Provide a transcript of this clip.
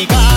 네가